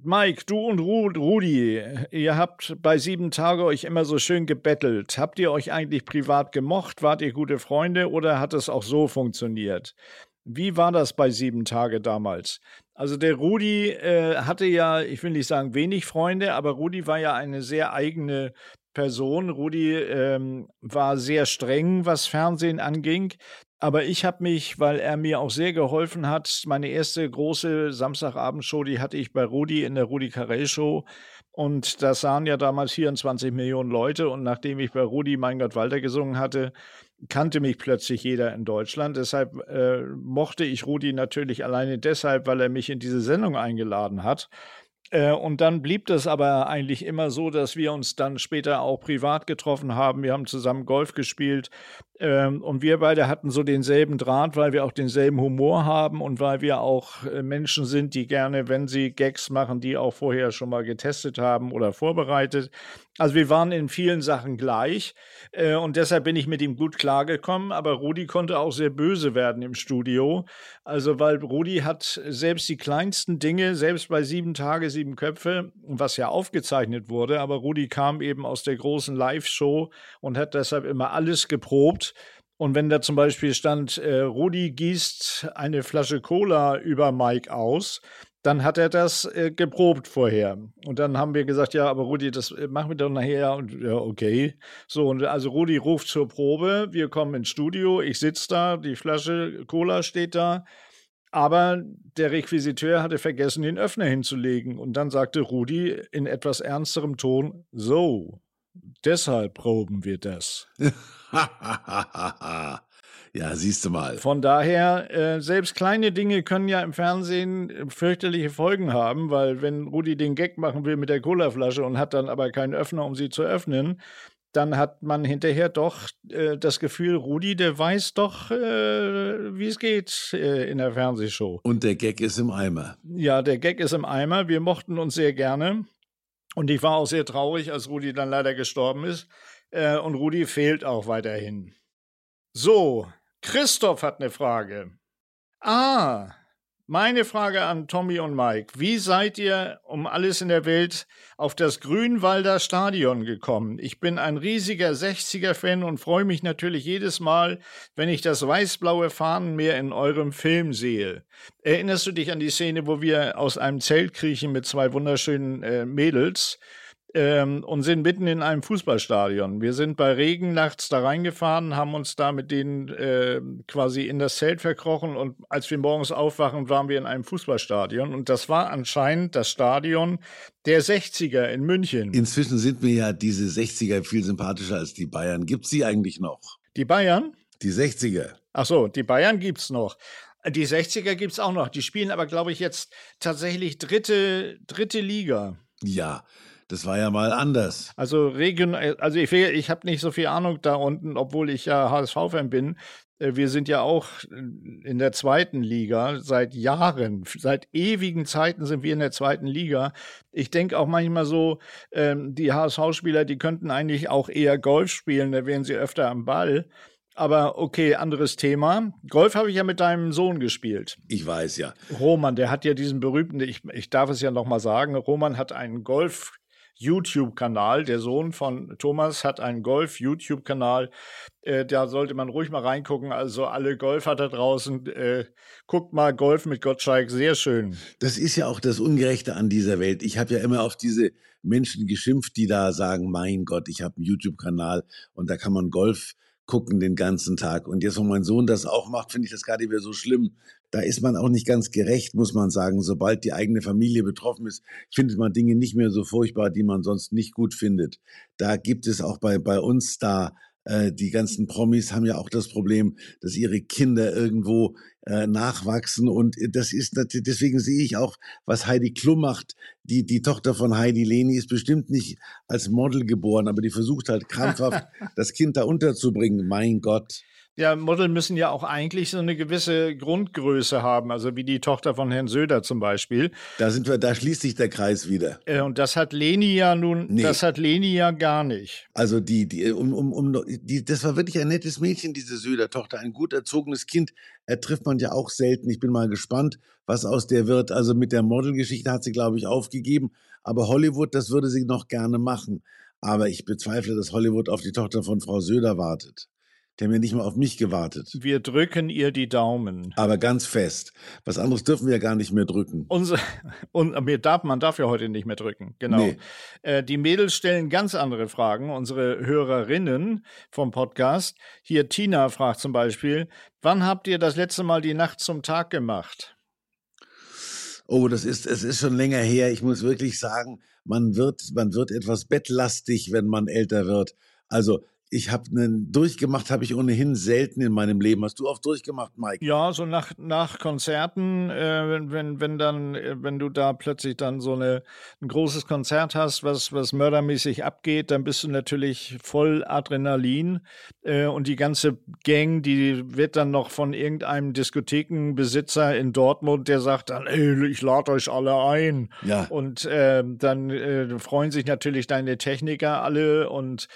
Mike, du und Rudi, ihr habt bei sieben Tage euch immer so schön gebettelt. Habt ihr euch eigentlich privat gemocht? Wart ihr gute Freunde oder hat es auch so funktioniert? Wie war das bei sieben Tage damals? Also der Rudi äh, hatte ja, ich will nicht sagen wenig Freunde, aber Rudi war ja eine sehr eigene Person. Rudi ähm, war sehr streng, was Fernsehen anging. Aber ich habe mich, weil er mir auch sehr geholfen hat, meine erste große Samstagabendshow, die hatte ich bei Rudi in der Rudi Carell Show. Und das sahen ja damals 24 Millionen Leute. Und nachdem ich bei Rudi Mein Gott Walter gesungen hatte, kannte mich plötzlich jeder in Deutschland. Deshalb äh, mochte ich Rudi natürlich alleine deshalb, weil er mich in diese Sendung eingeladen hat. Äh, und dann blieb das aber eigentlich immer so, dass wir uns dann später auch privat getroffen haben. Wir haben zusammen Golf gespielt ähm, und wir beide hatten so denselben Draht, weil wir auch denselben Humor haben und weil wir auch äh, Menschen sind, die gerne, wenn sie Gags machen, die auch vorher schon mal getestet haben oder vorbereitet. Also wir waren in vielen Sachen gleich äh, und deshalb bin ich mit ihm gut klargekommen. Aber Rudi konnte auch sehr böse werden im Studio. Also weil Rudi hat selbst die kleinsten Dinge, selbst bei sieben Tage, sieben Köpfe, was ja aufgezeichnet wurde, aber Rudi kam eben aus der großen Live-Show und hat deshalb immer alles geprobt. Und wenn da zum Beispiel stand, äh, Rudi gießt eine Flasche Cola über Mike aus, dann hat er das äh, geprobt vorher. Und dann haben wir gesagt, ja, aber Rudi, das äh, machen wir doch nachher. Und ja, okay. So, und also Rudi ruft zur Probe, wir kommen ins Studio, ich sitze da, die Flasche Cola steht da. Aber der Requisiteur hatte vergessen, den Öffner hinzulegen. Und dann sagte Rudi in etwas ernsterem Ton, so, deshalb proben wir das. Ja, siehst du mal. Von daher, äh, selbst kleine Dinge können ja im Fernsehen äh, fürchterliche Folgen haben, weil wenn Rudi den Gag machen will mit der Colaflasche und hat dann aber keinen Öffner, um sie zu öffnen, dann hat man hinterher doch äh, das Gefühl, Rudi, der weiß doch, äh, wie es geht äh, in der Fernsehshow. Und der Gag ist im Eimer. Ja, der Gag ist im Eimer. Wir mochten uns sehr gerne. Und ich war auch sehr traurig, als Rudi dann leider gestorben ist. Äh, und Rudi fehlt auch weiterhin. So, Christoph hat eine Frage. Ah, meine Frage an Tommy und Mike. Wie seid ihr um alles in der Welt auf das Grünwalder Stadion gekommen? Ich bin ein riesiger 60er-Fan und freue mich natürlich jedes Mal, wenn ich das weiß-blaue Fahnenmeer in eurem Film sehe. Erinnerst du dich an die Szene, wo wir aus einem Zelt kriechen mit zwei wunderschönen äh, Mädels? Ähm, und sind mitten in einem Fußballstadion. Wir sind bei Regen nachts da reingefahren, haben uns da mit denen äh, quasi in das Zelt verkrochen und als wir morgens aufwachen, waren wir in einem Fußballstadion und das war anscheinend das Stadion der 60er in München. Inzwischen sind mir ja diese 60er viel sympathischer als die Bayern. Gibt sie eigentlich noch? Die Bayern? Die 60er. Ach so, die Bayern gibt's noch. Die 60er gibt's auch noch. Die spielen aber, glaube ich, jetzt tatsächlich dritte, dritte Liga. Ja, das war ja mal anders. Also Region, also ich, ich habe nicht so viel Ahnung da unten, obwohl ich ja HSV-Fan bin. Äh, wir sind ja auch in der zweiten Liga seit Jahren, seit ewigen Zeiten sind wir in der zweiten Liga. Ich denke auch manchmal so, ähm, die HSV-Spieler, die könnten eigentlich auch eher Golf spielen, da wären sie öfter am Ball. Aber okay, anderes Thema. Golf habe ich ja mit deinem Sohn gespielt. Ich weiß ja. Roman, der hat ja diesen berühmten, ich, ich darf es ja noch mal sagen, Roman hat einen Golf YouTube-Kanal. Der Sohn von Thomas hat einen Golf-YouTube-Kanal. Äh, da sollte man ruhig mal reingucken. Also alle Golfer da draußen, äh, guckt mal Golf mit Gottschalk, sehr schön. Das ist ja auch das Ungerechte an dieser Welt. Ich habe ja immer auf diese Menschen geschimpft, die da sagen, mein Gott, ich habe einen YouTube-Kanal und da kann man Golf gucken den ganzen Tag. Und jetzt, wo mein Sohn das auch macht, finde ich das nicht mehr so schlimm. Da ist man auch nicht ganz gerecht, muss man sagen. Sobald die eigene Familie betroffen ist, findet man Dinge nicht mehr so furchtbar, die man sonst nicht gut findet. Da gibt es auch bei, bei uns da äh, die ganzen Promis haben ja auch das Problem, dass ihre Kinder irgendwo äh, nachwachsen und das ist deswegen sehe ich auch, was Heidi Klum macht. Die die Tochter von Heidi Leni ist bestimmt nicht als Model geboren, aber die versucht halt krampfhaft das Kind da unterzubringen. Mein Gott. Ja, Model müssen ja auch eigentlich so eine gewisse Grundgröße haben, also wie die Tochter von Herrn Söder zum Beispiel. Da sind wir, da schließt sich der Kreis wieder. Äh, und das hat Leni ja nun, nee. das hat Leni ja gar nicht. Also die, die, um, um, um, die, das war wirklich ein nettes Mädchen, diese Söder-Tochter, ein gut erzogenes Kind. Er trifft man ja auch selten. Ich bin mal gespannt, was aus der wird. Also mit der Modelgeschichte hat sie, glaube ich, aufgegeben. Aber Hollywood, das würde sie noch gerne machen. Aber ich bezweifle, dass Hollywood auf die Tochter von Frau Söder wartet. Die haben ja nicht mal auf mich gewartet. Wir drücken ihr die Daumen. Aber ganz fest. Was anderes dürfen wir ja gar nicht mehr drücken. Unser, und mir darf, man darf ja heute nicht mehr drücken. Genau. Nee. Äh, die Mädels stellen ganz andere Fragen. Unsere Hörerinnen vom Podcast. Hier Tina fragt zum Beispiel, wann habt ihr das letzte Mal die Nacht zum Tag gemacht? Oh, das ist, es ist schon länger her. Ich muss wirklich sagen, man wird, man wird etwas bettlastig, wenn man älter wird. Also ich habe einen durchgemacht, habe ich ohnehin selten in meinem Leben. Hast du oft durchgemacht, Mike? Ja, so nach, nach Konzerten, äh, wenn, wenn, wenn dann, äh, wenn du da plötzlich dann so eine, ein großes Konzert hast, was, was mördermäßig abgeht, dann bist du natürlich voll Adrenalin. Äh, und die ganze Gang, die wird dann noch von irgendeinem Diskothekenbesitzer in Dortmund, der sagt dann, ey, ich lade euch alle ein. Ja. Und äh, dann äh, freuen sich natürlich deine Techniker alle und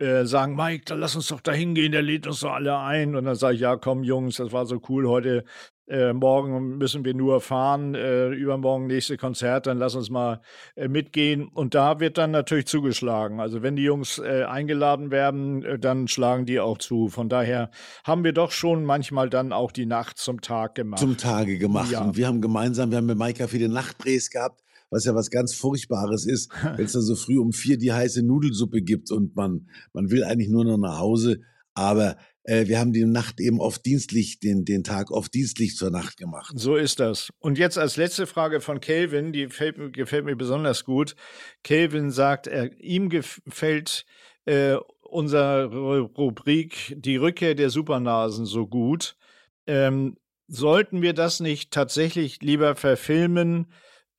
äh, sagen, Mike, dann lass uns doch da hingehen, der lädt uns doch alle ein. Und dann sage ich, ja, komm, Jungs, das war so cool heute. Äh, morgen müssen wir nur fahren, äh, übermorgen nächste Konzert, dann lass uns mal äh, mitgehen. Und da wird dann natürlich zugeschlagen. Also wenn die Jungs äh, eingeladen werden, äh, dann schlagen die auch zu. Von daher haben wir doch schon manchmal dann auch die Nacht zum Tag gemacht. Zum Tage gemacht. Ja. Und wir haben gemeinsam, wir haben mit Maika viele Nachtdrehs gehabt, was ja was ganz Furchtbares ist, wenn es dann so früh um vier die heiße Nudelsuppe gibt und man, man will eigentlich nur noch nach Hause. Aber äh, wir haben die Nacht eben oft dienstlich, den, den Tag oft dienstlich zur Nacht gemacht. So ist das. Und jetzt als letzte Frage von Kelvin, die gefällt, mir- gefällt mir besonders gut. Kelvin sagt, er, ihm gefällt äh, unsere Rubrik Die Rückkehr der Supernasen so gut. Ähm, sollten wir das nicht tatsächlich lieber verfilmen?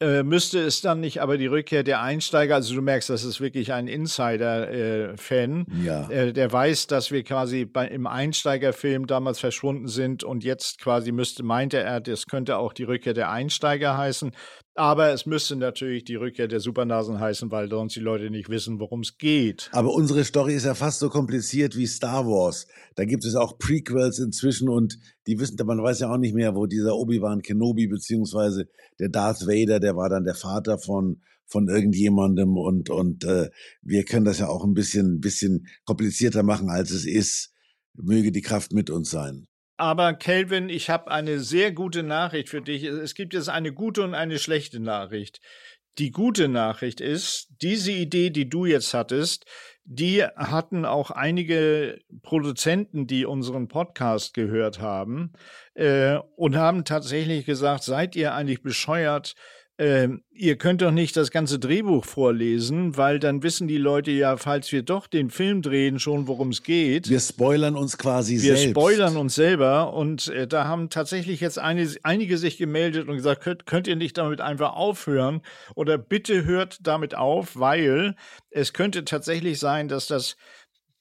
Äh, müsste es dann nicht aber die Rückkehr der Einsteiger, also du merkst, das ist wirklich ein Insider-Fan, Ja. äh, der weiß, dass wir quasi bei, im Einsteigerfilm damals verschwunden sind und jetzt quasi müsste, meinte er, das könnte auch die Rückkehr der Einsteiger heißen. Aber es müsste natürlich die Rückkehr der Supernasen heißen, weil sonst die Leute nicht wissen, worum es geht. Aber unsere Story ist ja fast so kompliziert wie Star Wars. Da gibt es auch Prequels inzwischen und die wissen, man weiß ja auch nicht mehr, wo dieser Obi-Wan Kenobi beziehungsweise der Darth Vader, der war dann der Vater von von irgendjemandem und und äh, wir können das ja auch ein bisschen bisschen komplizierter machen, als es ist. Möge die Kraft mit uns sein. Aber Kelvin, ich habe eine sehr gute Nachricht für dich. Es gibt jetzt eine gute und eine schlechte Nachricht. Die gute Nachricht ist, diese Idee, die du jetzt hattest, die hatten auch einige Produzenten, die unseren Podcast gehört haben äh, und haben tatsächlich gesagt, seid ihr eigentlich bescheuert? Ähm, ihr könnt doch nicht das ganze Drehbuch vorlesen, weil dann wissen die Leute ja, falls wir doch den Film drehen, schon worum es geht. Wir spoilern uns quasi Wir selbst. spoilern uns selber und äh, da haben tatsächlich jetzt eine, einige sich gemeldet und gesagt, könnt, könnt ihr nicht damit einfach aufhören oder bitte hört damit auf, weil es könnte tatsächlich sein, dass das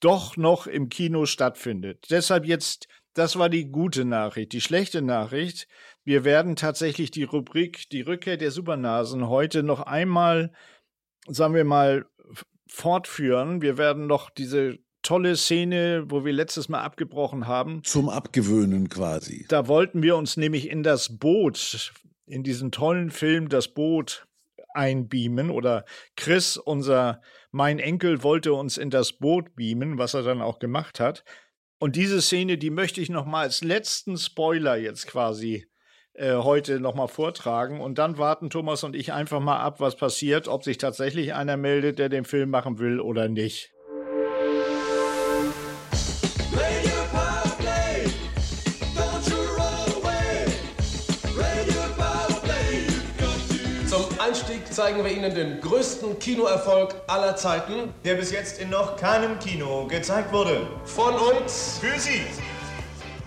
doch noch im Kino stattfindet. Deshalb jetzt, das war die gute Nachricht. Die schlechte Nachricht, wir werden tatsächlich die Rubrik Die Rückkehr der Supernasen heute noch einmal, sagen wir mal, fortführen. Wir werden noch diese tolle Szene, wo wir letztes Mal abgebrochen haben, Zum Abgewöhnen quasi. da wollten wir uns nämlich in das Boot, in diesen tollen Film Das Boot einbeamen oder Chris, unser, mein Enkel, wollte uns in das Boot beamen, was er dann auch gemacht hat. Und diese Szene, die möchte ich noch mal als letzten Spoiler jetzt quasi äh, heute noch mal vortragen. Und dann warten Thomas und ich einfach mal ab, was passiert, ob sich tatsächlich einer meldet, der den Film machen will oder nicht. Zeigen wir Ihnen den größten Kinoerfolg aller Zeiten der bis jetzt in noch keinem Kino gezeigt wurde. von uns. Für Sie.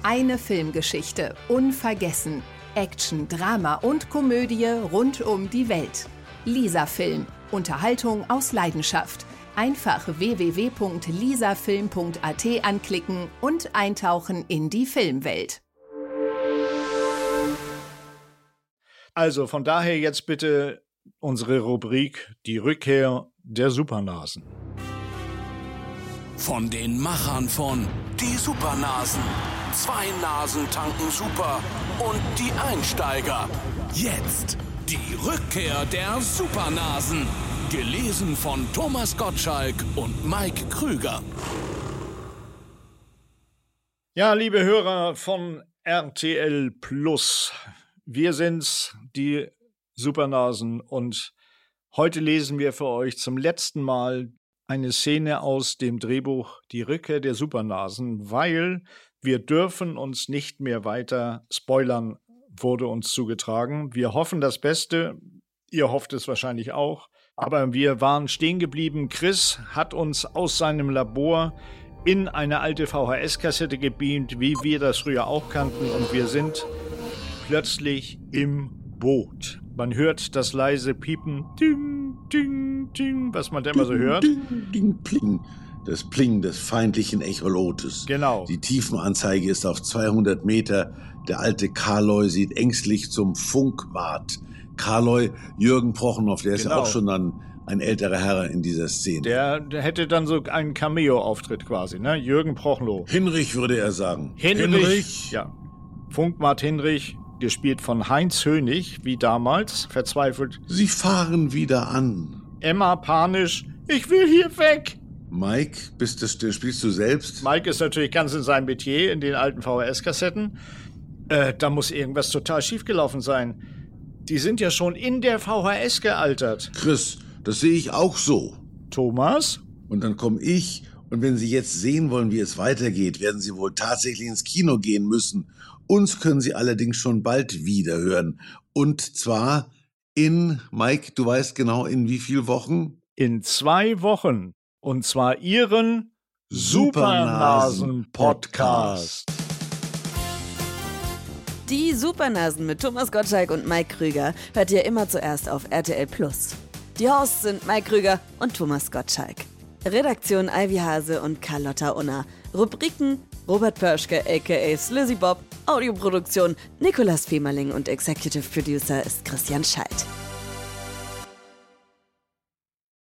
Eine Filmgeschichte, unvergessen. Action, Drama und Komödie rund um die Welt. Lisa Film. Unterhaltung aus Leidenschaft. Einfach www.lisafilm.at anklicken und eintauchen in die Filmwelt. Also von daher jetzt bitte unsere Rubrik Die Rückkehr der Supernasen. Von den Machern von Die Supernasen. Zwei Nasen tanken super. Und die Einsteiger. Jetzt die Rückkehr der Supernasen. Gelesen von Thomas Gottschalk und Mike Krüger. Ja, liebe Hörer von RTL Plus, wir sind's, die Supernasen, und heute lesen wir für euch zum letzten Mal eine Szene aus dem Drehbuch Die Rückkehr der Supernasen, weil wir dürfen uns nicht mehr weiter spoilern, wurde uns zugetragen. Wir hoffen das Beste, ihr hofft es wahrscheinlich auch, aber wir waren stehen geblieben. Chris hat uns aus seinem Labor in eine alte VHS-Kassette gebeamt, wie wir das früher auch kannten. Und wir sind plötzlich im Boot. Man hört das leise Piepen, ding, ding, ding, was man da immer so hört. Ding, ding, pling. Das Pling des feindlichen Echolotes. Genau. Die Tiefenanzeige ist auf 200 Meter. Der alte Karloy sieht ängstlich zum Funkwart. Karloy, Jürgen Prochnow, der ist ja Genau. auch schon dann ein älterer Herr in dieser Szene. Der, der hätte dann so einen Cameo-Auftritt quasi, ne? Jürgen Prochnow. Hinrich würde er sagen. Hinrich. Ja. Funkmart Hinrich, gespielt von Heinz Hönig, wie damals, verzweifelt. Sie fahren wieder an. Emma panisch, ich will hier weg. Mike, bist das, spielst du selbst? Mike ist natürlich ganz in seinem Metier, in den alten VHS-Kassetten. Äh, da muss irgendwas total schiefgelaufen sein. Die sind ja schon in der VHS gealtert. Chris, das sehe ich auch so. Thomas? Und dann komme ich, und wenn Sie jetzt sehen wollen, wie es weitergeht, werden Sie wohl tatsächlich ins Kino gehen müssen. Uns können Sie allerdings schon bald wieder hören. Und zwar in, Mike, du weißt genau, in wie viel Wochen? In zwei Wochen. Und zwar Ihren Supernasen-Podcast. Die Supernasen mit Thomas Gottschalk und Mike Krüger hört ihr immer zuerst auf RTL Plus. Die Hosts sind Mike Krüger und Thomas Gottschalk. Redaktion Ivy Hase und Carlotta Unna. Rubriken Robert Pörschke aka Slizzy Bob. Audioproduktion Nicolas Femerling und Executive Producer ist Christian Scheidt.